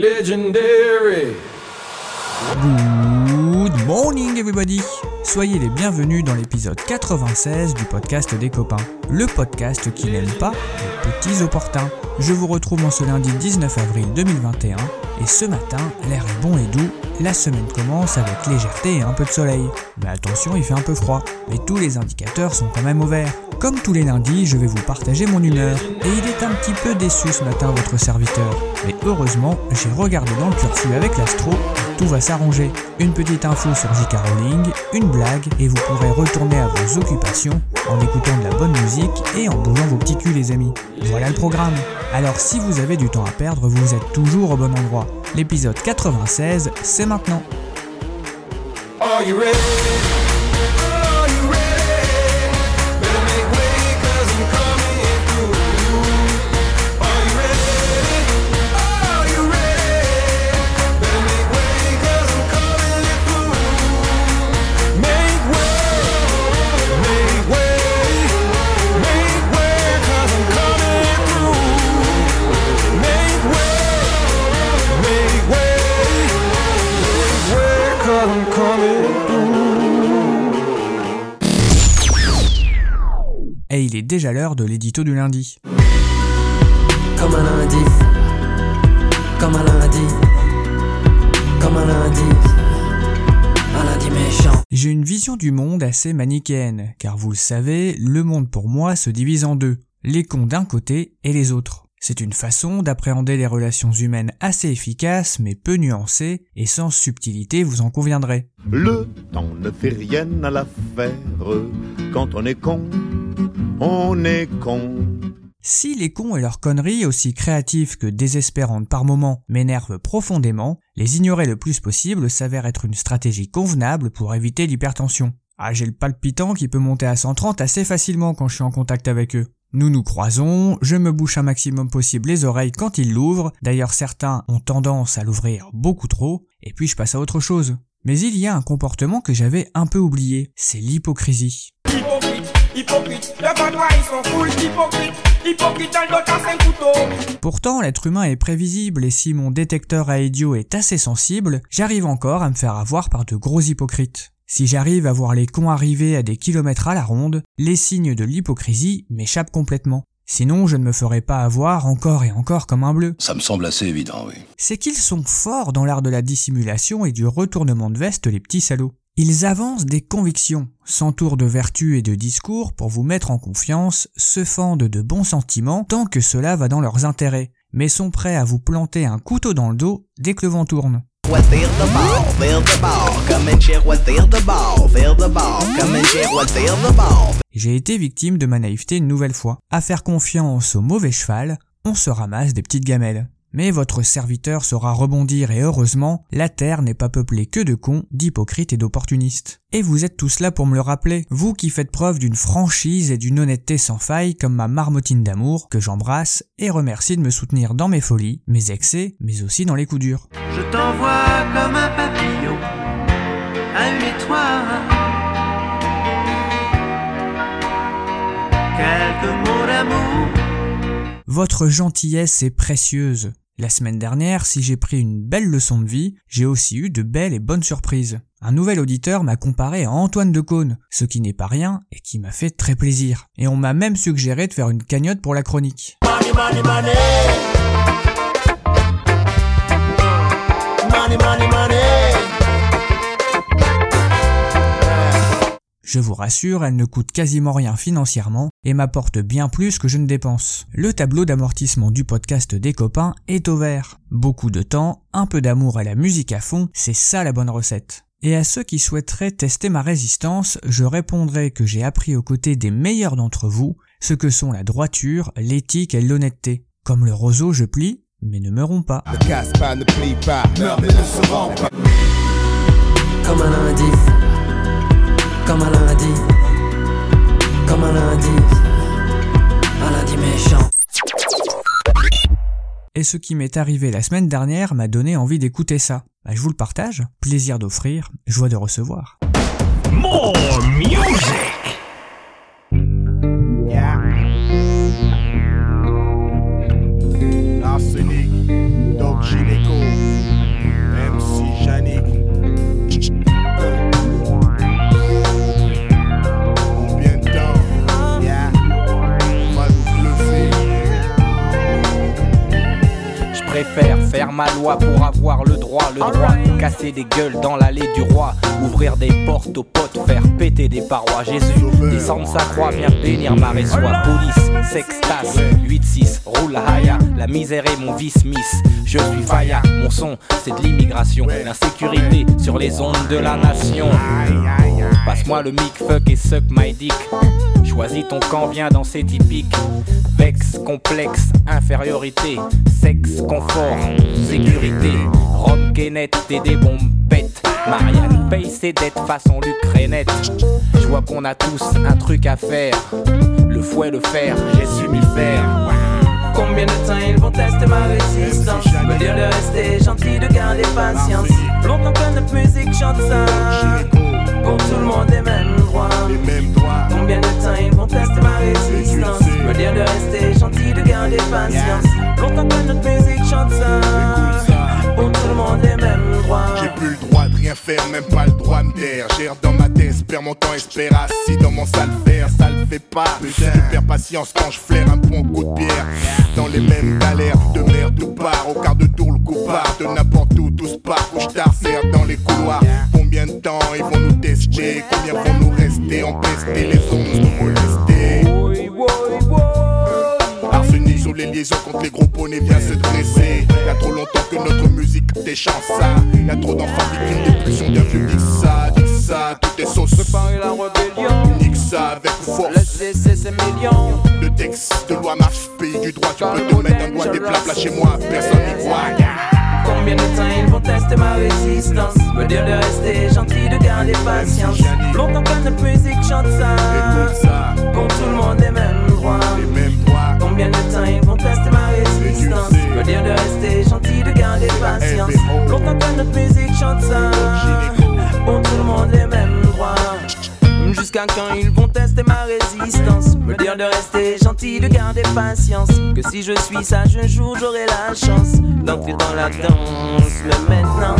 Legendary. Good morning everybody Soyez les bienvenus dans l'épisode 96 du podcast des copains. Le podcast qui n'aime pas les petits opportuns. Je vous retrouve en ce lundi 19 avril 2021 et ce matin, l'air est bon et doux, la semaine commence avec légèreté et un peu de soleil. Mais attention, il fait un peu froid, mais tous les indicateurs sont quand même au vert. Comme tous les lundis, je vais vous partager mon humeur. Et il est un petit peu déçu ce matin, votre serviteur. Mais heureusement, j'ai regardé dans le curfew avec l'astro, tout va s'arranger. Une petite info sur J.K. Rowling, une blague, et vous pourrez retourner à vos occupations en écoutant de la bonne musique et en bougeant vos petits culs les amis. Voilà le programme. Alors si vous avez du temps à perdre, vous êtes toujours au bon endroit. L'épisode 96, c'est maintenant. Déjà l'heure de l'édito du lundi. Comme un lundi, comme un lundi, comme un lundi, un lundi méchant. J'ai une vision du monde assez manichéenne, car vous le savez, le monde pour moi se divise en deux, les cons d'un côté et les autres. C'est une façon d'appréhender les relations humaines assez efficace mais peu nuancée et sans subtilité, vous en conviendrez. Le temps ne fait rien à l'affaire. Quand on est con, on est con. Si les cons et leurs conneries, aussi créatives que désespérantes par moments, m'énervent profondément, les ignorer le plus possible s'avère être une stratégie convenable pour éviter l'hypertension. Ah, j'ai le palpitant qui peut monter à 130 assez facilement quand je suis en contact avec eux. Nous nous croisons, je me bouche un maximum possible les oreilles quand ils l'ouvrent, d'ailleurs certains ont tendance à l'ouvrir beaucoup trop, et puis je passe à autre chose. Mais il y a un comportement que j'avais un peu oublié, c'est l'hypocrisie. Hypocrite, le Vaudois ils sont full hypocrite, hypocrite dans le dos t'as cinq couteaux. Pourtant, l'être humain est prévisible et si mon détecteur à idiot est assez sensible, j'arrive encore à me faire avoir par de gros hypocrites. Si j'arrive à voir les cons arriver à des kilomètres à la ronde, les signes de l'hypocrisie m'échappent complètement. Sinon, je ne me ferai pas avoir encore et encore comme un bleu. Ça me semble assez évident, oui. C'est qu'ils sont forts dans l'art de la dissimulation et du retournement de veste, les petits salauds. Ils avancent des convictions, s'entourent de vertus et de discours pour vous mettre en confiance, se fendent de bons sentiments tant que cela va dans leurs intérêts, mais sont prêts à vous planter un couteau dans le dos dès que le vent tourne. J'ai été victime de ma naïveté une nouvelle fois. À faire confiance au mauvais cheval, on se ramasse des petites gamelles. Mais votre serviteur saura rebondir et heureusement, la terre n'est pas peuplée que de cons, d'hypocrites et d'opportunistes. Et vous êtes tous là pour me le rappeler, vous qui faites preuve d'une franchise et d'une honnêteté sans faille comme ma marmotine d'amour, que j'embrasse et remercie de me soutenir dans mes folies, mes excès, mais aussi dans les coups durs. Je t'envoie comme un papillon à une étoile. Quelques mots d'amour. Votre gentillesse est précieuse. La semaine dernière, si j'ai pris une belle leçon de vie, j'ai aussi eu de belles et bonnes surprises. Un nouvel auditeur m'a comparé à Antoine de Caunes, ce qui n'est pas rien et qui m'a fait très plaisir. Et on m'a même suggéré de faire une cagnotte pour la chronique. Je vous rassure, elle ne coûte quasiment rien financièrement et m'apporte bien plus que je ne dépense. Le tableau d'amortissement du podcast des copains est au vert. Beaucoup de temps, un peu d'amour et la musique à fond, c'est ça la bonne recette. Et à ceux qui souhaiteraient tester ma résistance, je répondrai que j'ai appris aux côtés des meilleurs d'entre vous ce que sont la droiture, l'éthique et l'honnêteté. Comme le roseau, je plie, mais ne me romps pas. Casse-pas, ne plie pas, meurt mais ne se rend pas. Comme un lundi, comme un lundi, comme un lundi, un lundi méchant. Et ce qui m'est arrivé la semaine dernière m'a donné envie d'écouter ça. Bah, je vous le partage, plaisir d'offrir, joie de recevoir. More music. Ma loi pour avoir le droit, le droit. Casser des gueules dans l'allée du roi. Ouvrir des portes aux potes, faire péter des parois. Jésus, descendre sa croix, viens bénir ma résoie. Police, sextas, 8-6, roule la haya. La misère est mon vice, miss. Je suis Faya, mon son, c'est de l'immigration. L'insécurité sur les ondes de la nation. Passe-moi le mic, fuck et suck my dick. Choisis ton camp, viens danser typique. Vex, complexe, infériorité. Sexe, confort, sécurité. Rome, Kenneth, t'es des bombes bêtes. Marianne paye ses dettes façon Lucrénette. Je vois qu'on a tous un truc à faire. Le fouet, le fer, j'ai su m'y faire. Combien de temps ils vont tester ma résistance? Me dire de rester gentil, de garder patience. Longtemps que notre musique chante ça. Pour tout le monde les mêmes droits. Combien de temps ils vont tester ma résistance? Me dire de rester gentil, de garder patience même pas le droit me taire. Gère dans ma tête, perds mon temps, espère assis dans mon sale faire, ça le fait pas. Je perds patience quand je flaire un bon coup de pierre. Dans les mêmes galères, de merde tout part, au quart de tour le coup part, de n'importe où, tout se part, couche tard, serre dans les couloirs. Combien de temps ils vont nous tester, combien vont nous rester empestés, les autres nous Contre les gros poneys vient se dresser. Y'a trop longtemps que notre musique déchante ça. Y'a trop d'enfants victimes des pulsions d'un vieux dis ça, dis ça, tout est sauce. Préparer la rébellion Nique ça avec force. Laissez ces millions Le texte de loi marche, pays du droit. Tu peux te mettre un doigt des plats chez moi, personne n'y voit. Combien de temps ils vont tester ma résistance? Me dire de rester gentil, de garder patience Longtemps que notre musique chante ça Pour tout le monde les mêmes Me dire de rester gentil, de garder patience. Longtemps que notre musique chante ça. Pour tout le monde les mêmes droits. Jusqu'à quand ils vont tester ma résistance? Me dire de rester gentil, de garder patience. Que si je suis sage un jour j'aurai la chance D'entrer dans la danse. Mais maintenant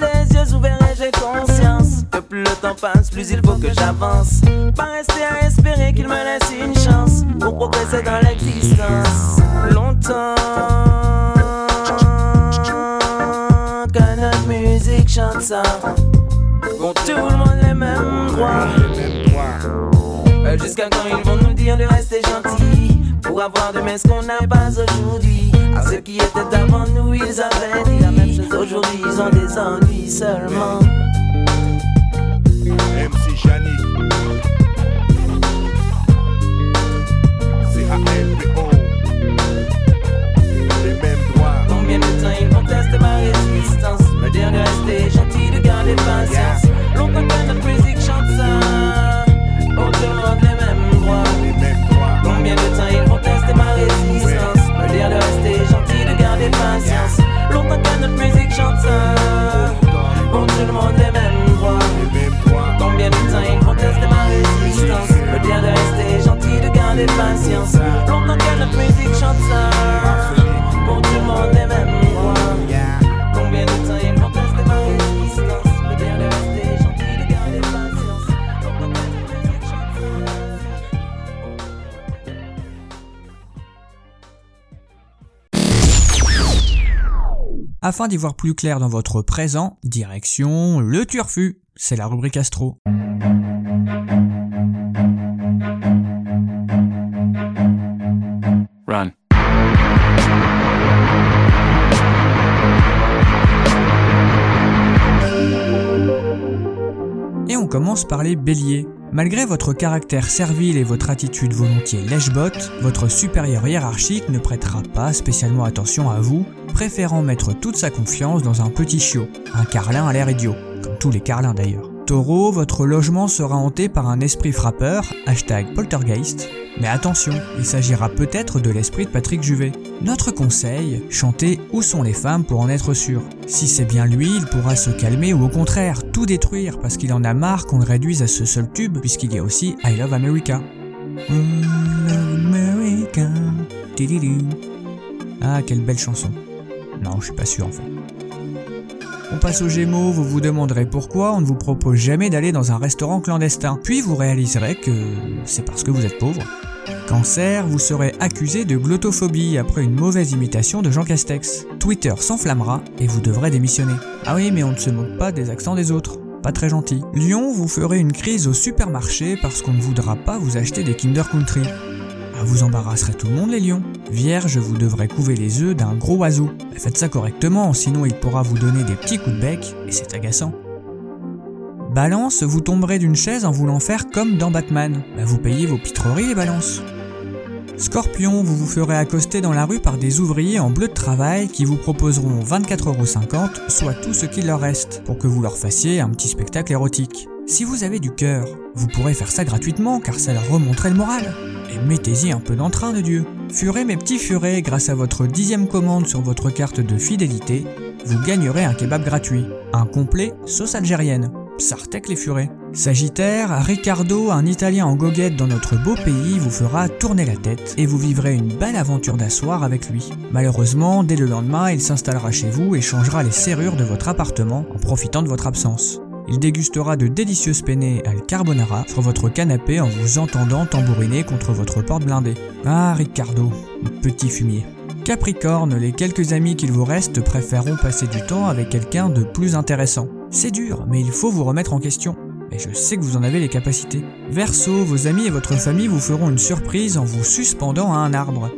les yeux ouverts et j'ai conscience Que plus le temps passe plus il faut que j'avance. Pas rester à espérer qu'il me laisse une chance Pour progresser dans l'existence. Longtemps Que notre musique chante ça. Pour tout le monde les mêmes droits. Euh, Jusqu'à quand ils vont nous dire de rester gentils Pour avoir demain ce qu'on n'a pas aujourd'hui. À ceux qui étaient avant nous ils avaient dit la même Aujourd'hui ils ont des ennuis seulement. MC Janik. C-A-L-P-O. Les mêmes droits. Combien de temps ils vont tester ma résistance? Me dire de rester gentil, de garder patience. Longtemps que notre musique chante ça. Le monde les mêmes droits. Les mêmes droits. Combien de temps ils vont tester ma résistance? Me dire de rester gentil, de garder patience. Longtemps que notre musique chante ça Pour tout le monde Les mêmes droits. Combien de temps ils vont tester ma résistance. Me dire de rester gentil, de garder patience. Longtemps que notre musique chante ça Afin d'y voir plus clair dans votre présent, direction le turfu. C'est la rubrique astro. Commence par les béliers. Malgré votre caractère servile et votre attitude volontiers lèche-botte, votre supérieur hiérarchique ne prêtera pas spécialement attention à vous, préférant mettre toute sa confiance dans un petit chiot, un carlin à l'air idiot, comme tous les carlins d'ailleurs. Taureau, votre logement sera hanté par un esprit frappeur, hashtag poltergeist, mais attention, il s'agira peut-être de l'esprit de Patrick Juvet. Notre conseil, chantez Où sont les femmes pour en être sûr? Si c'est bien lui, il pourra se calmer ou au contraire tout détruire parce qu'il en a marre qu'on le réduise à ce seul tube puisqu'il y a aussi I Love America. I love America. Ah, quelle belle chanson. Non, je suis pas sûr en fait. On passe aux Gémeaux, vous vous demanderez pourquoi on ne vous propose jamais d'aller dans un restaurant clandestin. Puis vous réaliserez que c'est parce que vous êtes pauvre. Cancer, vous serez accusé de glottophobie après une mauvaise imitation de Jean Castex. Twitter s'enflammera et vous devrez démissionner. Ah oui, mais on ne se moque pas des accents des autres. Pas très gentil. Lion, vous ferez une crise au supermarché parce qu'on ne voudra pas vous acheter des Kinder Country. Ah, vous embarrasserez tout le monde les lions. Vierge, vous devrez couver les œufs d'un gros oiseau. Faites ça correctement, sinon il pourra vous donner des petits coups de bec et c'est agaçant. Balance, vous tomberez d'une chaise en voulant faire comme dans Batman. Bah, vous payez vos pitreries les balances. Scorpion, vous vous ferez accoster dans la rue par des ouvriers en bleu de travail qui vous proposeront 24,50€, soit tout ce qu'il leur reste, pour que vous leur fassiez un petit spectacle érotique. Si vous avez du cœur, vous pourrez faire ça gratuitement car ça leur remonterait le moral. Et mettez-y un peu d'entrain de Dieu. Furez mes petits furets, grâce à votre dixième commande sur votre carte de fidélité, vous gagnerez un kebab gratuit. Un complet sauce algérienne. Sartek les furets. Sagittaire, Ricardo, un Italien en goguette dans notre beau pays, vous fera tourner la tête et vous vivrez une belle aventure d'asseoir avec lui. Malheureusement, dès le lendemain, il s'installera chez vous et changera les serrures de votre appartement en profitant de votre absence. Il dégustera de délicieuses penne al carbonara sur votre canapé en vous entendant tambouriner contre votre porte blindée. Ah, Ricardo, petit fumier. Capricorne, les quelques amis qu'il vous reste préféreront passer du temps avec quelqu'un de plus intéressant. C'est dur, mais il faut vous remettre en question. Mais je sais que vous en avez les capacités. Verseau, vos amis et votre famille vous feront une surprise en vous suspendant à un arbre.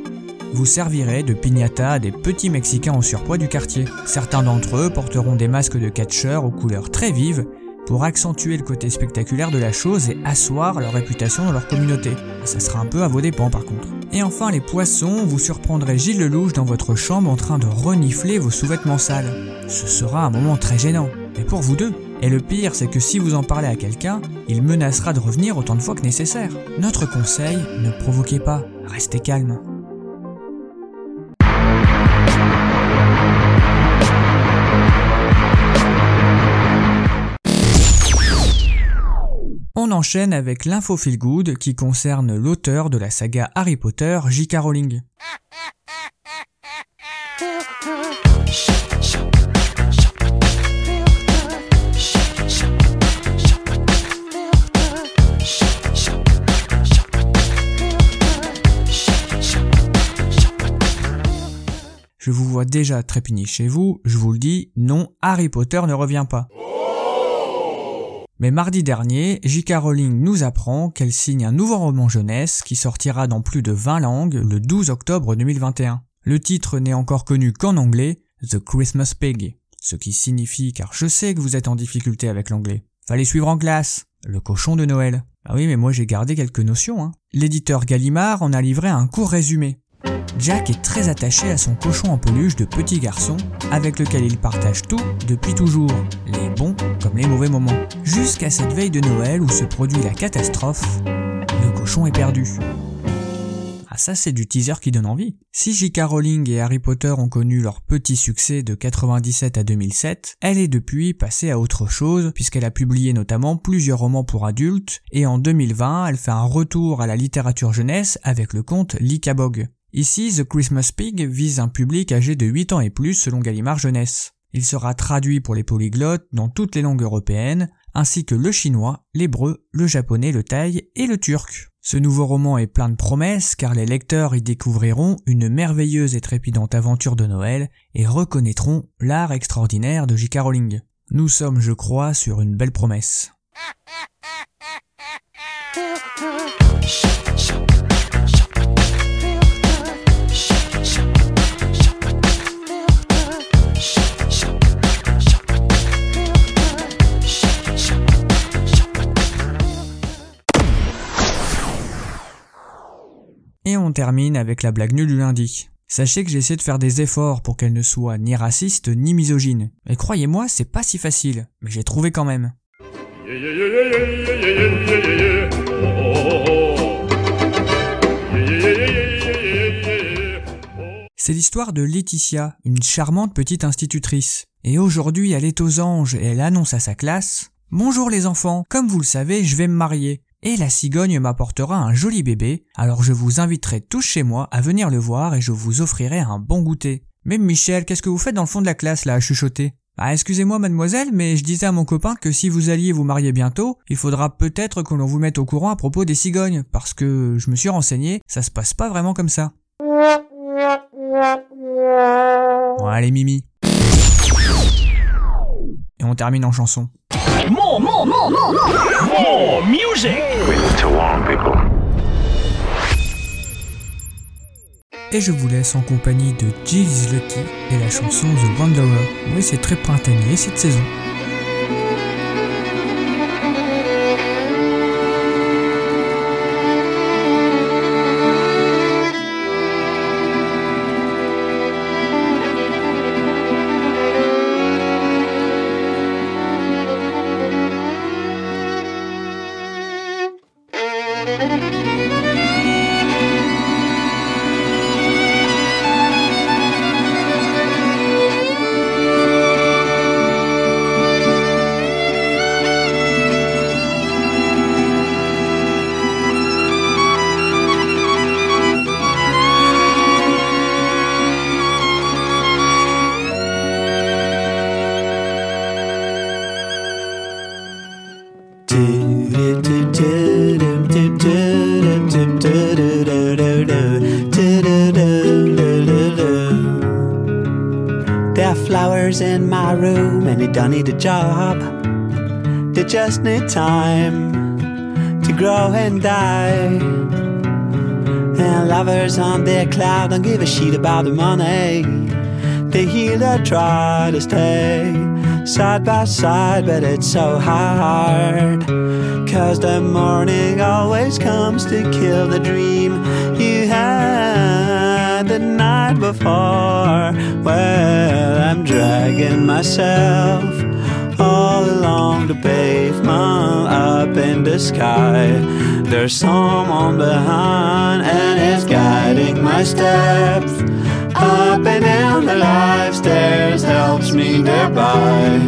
Vous servirez de piñata à des petits Mexicains en surpoids du quartier. Certains d'entre eux porteront des masques de catcheurs aux couleurs très vives pour accentuer le côté spectaculaire de la chose et asseoir leur réputation dans leur communauté. Ça sera un peu à vos dépens par contre. Et enfin les poissons, vous surprendrez Gilles Lelouch dans votre chambre en train de renifler vos sous-vêtements sales. Ce sera un moment très gênant, mais pour vous deux. Et le pire, c'est que si vous en parlez à quelqu'un, il menacera de revenir autant de fois que nécessaire. Notre conseil, ne provoquez pas, restez calme. On enchaîne avec l'info feel good qui concerne l'auteur de la saga Harry Potter, J.K. Rowling. Je vous vois déjà trépigner chez vous, je vous le dis, non, Harry Potter ne revient pas. Mais mardi dernier, J.K. Rowling nous apprend qu'elle signe un nouveau roman jeunesse qui sortira dans plus de 20 langues le 12 octobre 2021. Le titre n'est encore connu qu'en anglais, The Christmas Pig, ce qui signifie, car je sais que vous êtes en difficulté avec l'anglais. Fallait suivre en classe, le cochon de Noël. Ah oui, mais moi j'ai gardé quelques notions. Hein. L'éditeur Gallimard en a livré un court résumé. Jack est très attaché à son cochon en peluche de petit garçon, avec lequel il partage tout depuis toujours, les bons comme les mauvais moments. Jusqu'à cette veille de Noël où se produit la catastrophe, le cochon est perdu. Ah ça c'est du teaser qui donne envie. Si J.K. Rowling et Harry Potter ont connu leur petit succès de 97 à 2007, elle est depuis passée à autre chose puisqu'elle a publié notamment plusieurs romans pour adultes et en 2020 elle fait un retour à la littérature jeunesse avec le conte L'Icabog. Ici, The Christmas Pig vise un public âgé de 8 ans et plus selon Gallimard Jeunesse. Il sera traduit pour les polyglottes dans toutes les langues européennes, ainsi que le chinois, l'hébreu, le japonais, le thaï et le turc. Ce nouveau roman est plein de promesses car les lecteurs y découvriront une merveilleuse et trépidante aventure de Noël et reconnaîtront l'art extraordinaire de J.K. Rowling. Nous sommes, je crois, sur une belle promesse. Et on termine avec la blague nulle du lundi. Sachez que j'essaie de faire des efforts pour qu'elle ne soit ni raciste ni misogyne. Et croyez-moi, c'est pas si facile, mais j'ai trouvé quand même. C'est l'histoire de Laetitia, une charmante petite institutrice. Et aujourd'hui, elle est aux anges et elle annonce à sa classe Bonjour les enfants, comme vous le savez, je vais me marier. Et la cigogne m'apportera un joli bébé, alors je vous inviterai tous chez moi à venir le voir et je vous offrirai un bon goûter. Mais Michel, qu'est-ce que vous faites dans le fond de la classe là à chuchoter? Ah, excusez-moi mademoiselle, mais je disais à mon copain que si vous alliez vous marier bientôt, il faudra peut-être que l'on vous mette au courant à propos des cigognes, parce que je me suis renseigné, ça se passe pas vraiment comme ça. Bon, allez Mimi. Et on termine en chanson. More, more, more, more, more, more music. Et je vous laisse en compagnie de Jill Lucky et la chanson The Wanderer. Oui, c'est très printanier cette saison. They don't need a job. They just need time to grow and die. And lovers on their cloud don't give a shit about the money. They heal or try to stay side by side, but it's so hard. Cause the morning always comes to kill the dream you had the before. Well, I'm dragging myself all along the pavement up in the sky. There's someone behind and it's guiding my steps. Up and down the life stairs helps me thereby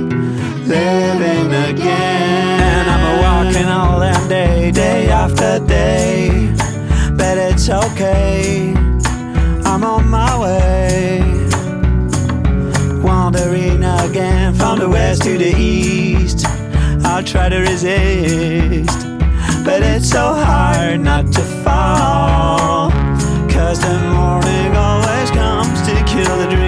living again. And I'm a walking all that day, day after day. But it's okay, from the west to the east. I'll try to resist, but it's so hard not to fall. Cause the morning always comes to kill the dream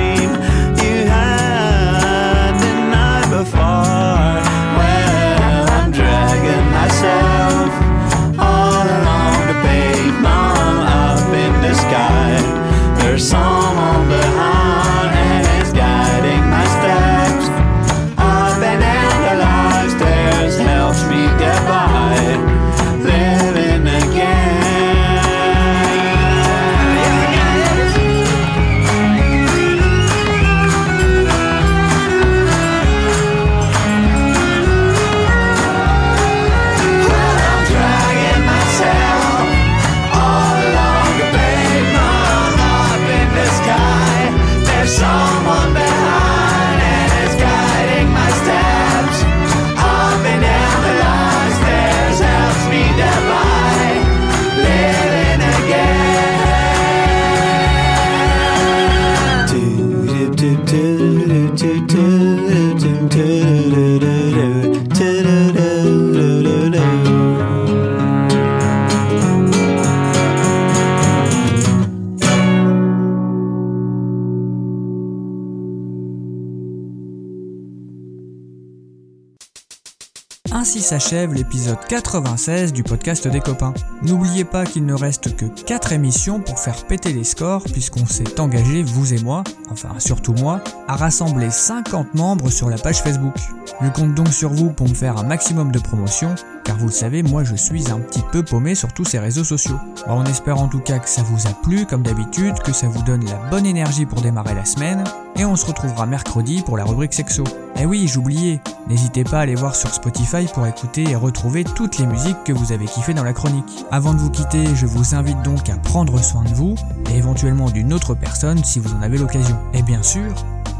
s'achève l'épisode 96 du podcast des copains. N'oubliez pas qu'il ne reste que 4 émissions pour faire péter les scores puisqu'on s'est engagé, vous et moi, enfin surtout moi, à rassembler 50 membres sur la page Facebook. Je compte donc sur vous pour me faire un maximum de promotion car vous le savez, moi je suis un petit peu paumé sur tous ces réseaux sociaux. On espère en tout cas que ça vous a plu comme d'habitude, que ça vous donne la bonne énergie pour démarrer la semaine, et on se retrouvera mercredi pour la rubrique sexo. Eh oui, j'oubliais, n'hésitez pas à aller voir sur Spotify pour écouter et retrouver toutes les musiques que vous avez kiffées dans la chronique. Avant de vous quitter, je vous invite donc à prendre soin de vous, et éventuellement d'une autre personne si vous en avez l'occasion. Et bien sûr,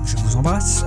je vous embrasse.